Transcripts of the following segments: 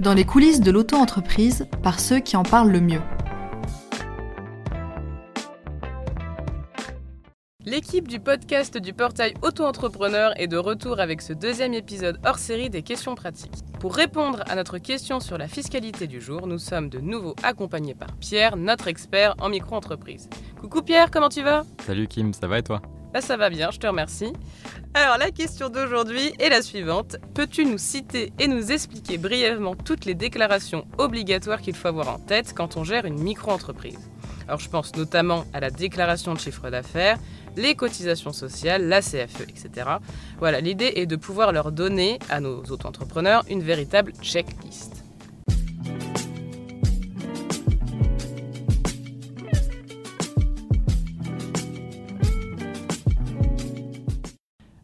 dans les coulisses de l'auto-entreprise par ceux qui en parlent le mieux. L'équipe du podcast du portail Auto-entrepreneur est de retour avec ce deuxième épisode hors série des questions pratiques. Pour répondre à notre question sur la fiscalité du jour, nous sommes de nouveau accompagnés par Pierre, notre expert en micro-entreprise. Coucou Pierre, comment tu vas? Salut Kim, ça va et toi? Bah, Ça va bien, je te remercie. Alors la question d'aujourd'hui est la suivante. Peux-tu nous citer et nous expliquer brièvement toutes les déclarations obligatoires qu'il faut avoir en tête quand on gère une micro-entreprise? Alors je pense notamment à la déclaration de chiffre d'affaires, les cotisations sociales, la CFE, etc. Voilà, l'idée est de pouvoir leur donner à nos auto-entrepreneurs une véritable checklist.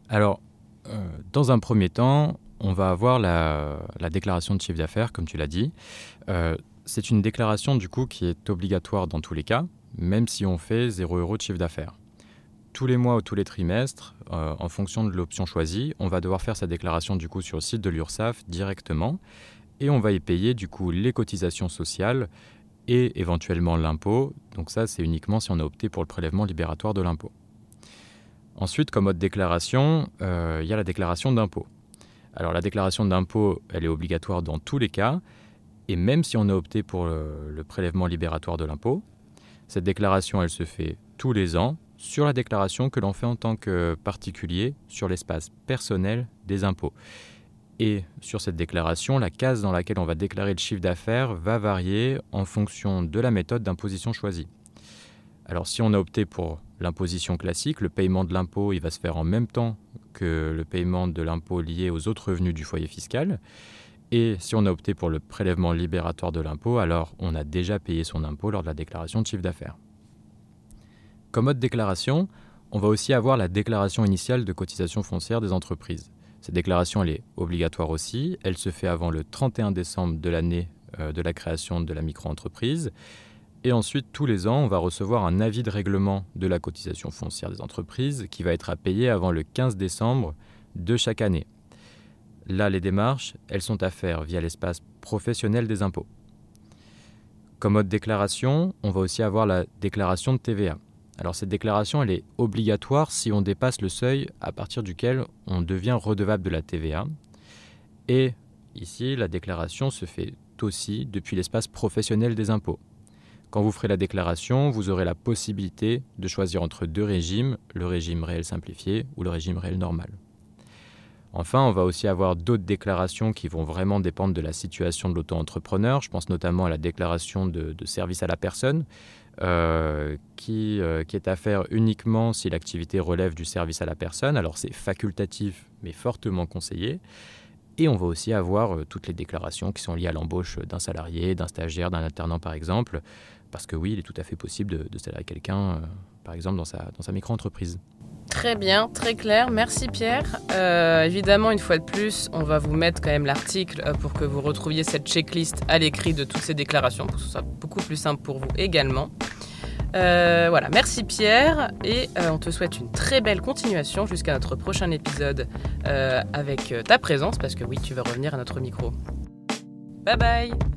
Alors, euh, dans un premier temps, on va avoir la, déclaration de chiffre d'affaires, comme tu l'as dit. Euh, c'est une déclaration du coup qui est obligatoire dans tous les cas, même si on fait 0 euros de chiffre d'affaires. Tous les mois ou tous les trimestres, euh, en fonction de l'option choisie, on va devoir faire sa déclaration du coup sur le site de l'URSSAF directement et on va y payer du coup les cotisations sociales et éventuellement l'impôt. Donc ça, c'est uniquement si on a opté pour le prélèvement libératoire de l'impôt. Ensuite, comme autre déclaration, euh, il y a la déclaration d'impôt. Alors la déclaration d'impôt, elle est obligatoire dans tous les cas, et même si on a opté pour le, prélèvement libératoire de l'impôt, cette déclaration, elle se fait tous les ans sur la déclaration que l'on fait en tant que particulier sur l'espace personnel des impôts. Et sur cette déclaration, la case dans laquelle on va déclarer le chiffre d'affaires va varier en fonction de la méthode d'imposition choisie. Alors si on a opté pour l'imposition classique, le paiement de l'impôt, il va se faire en même temps que le paiement de l'impôt lié aux autres revenus du foyer fiscal. Et si on a opté pour le prélèvement libératoire de l'impôt, alors on a déjà payé son impôt lors de la déclaration de chiffre d'affaires. Comme autre déclaration, on va aussi avoir la déclaration initiale de cotisation foncière des entreprises. Cette déclaration, elle est obligatoire aussi. Elle se fait avant le 31 décembre de l'année euh, de la création de la micro-entreprise. Et ensuite, tous les ans, on va recevoir un avis de règlement de la cotisation foncière des entreprises qui va être à payer avant le 15 décembre de chaque année. Là, les démarches, elles sont à faire via l'espace professionnel des impôts. Comme autre déclaration, on va aussi avoir la déclaration de TVA. Alors cette déclaration, elle est obligatoire si on dépasse le seuil à partir duquel on devient redevable de la TVA. Et ici, la déclaration se fait aussi depuis l'espace professionnel des impôts. Quand vous ferez la déclaration, vous aurez la possibilité de choisir entre deux régimes, le régime réel simplifié ou le régime réel normal. Enfin, on va aussi avoir d'autres déclarations qui vont vraiment dépendre de la situation de l'auto-entrepreneur. Je pense notamment à la déclaration de, service à la personne, euh, qui, euh, qui, est à faire uniquement si l'activité relève du service à la personne. Alors c'est facultatif, mais fortement conseillé. Et on va aussi avoir euh, toutes les déclarations qui sont liées à l'embauche d'un salarié, d'un stagiaire, d'un alternant par exemple. Parce que oui, il est tout à fait possible de, de salarier quelqu'un, par exemple, dans sa, dans sa micro-entreprise. Très bien, très clair. Merci Pierre. Euh, évidemment, une fois de plus, on va vous mettre quand même l'article euh, pour que vous retrouviez cette checklist à l'écrit de toutes ces déclarations, pour que ce soit beaucoup plus simple pour vous également. Euh, voilà, merci Pierre et on te souhaite une très belle continuation jusqu'à notre prochain épisode avec ta présence parce que oui, tu vas revenir à notre micro. Bye bye